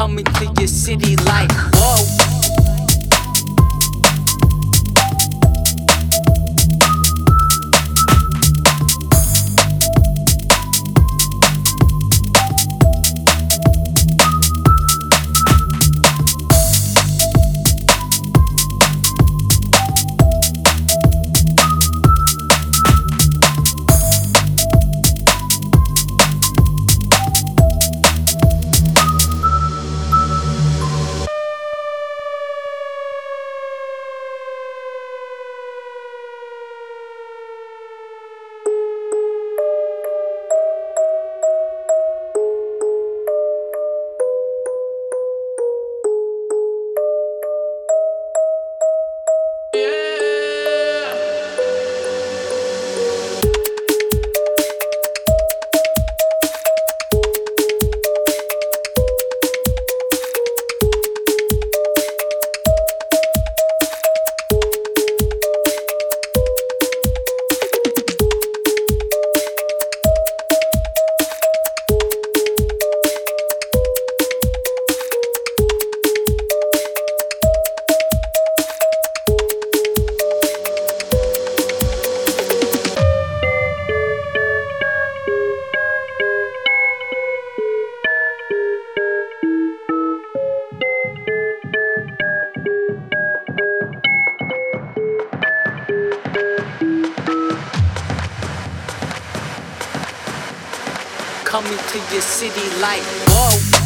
coming to your city like, whoa. Coming to your city like, whoa.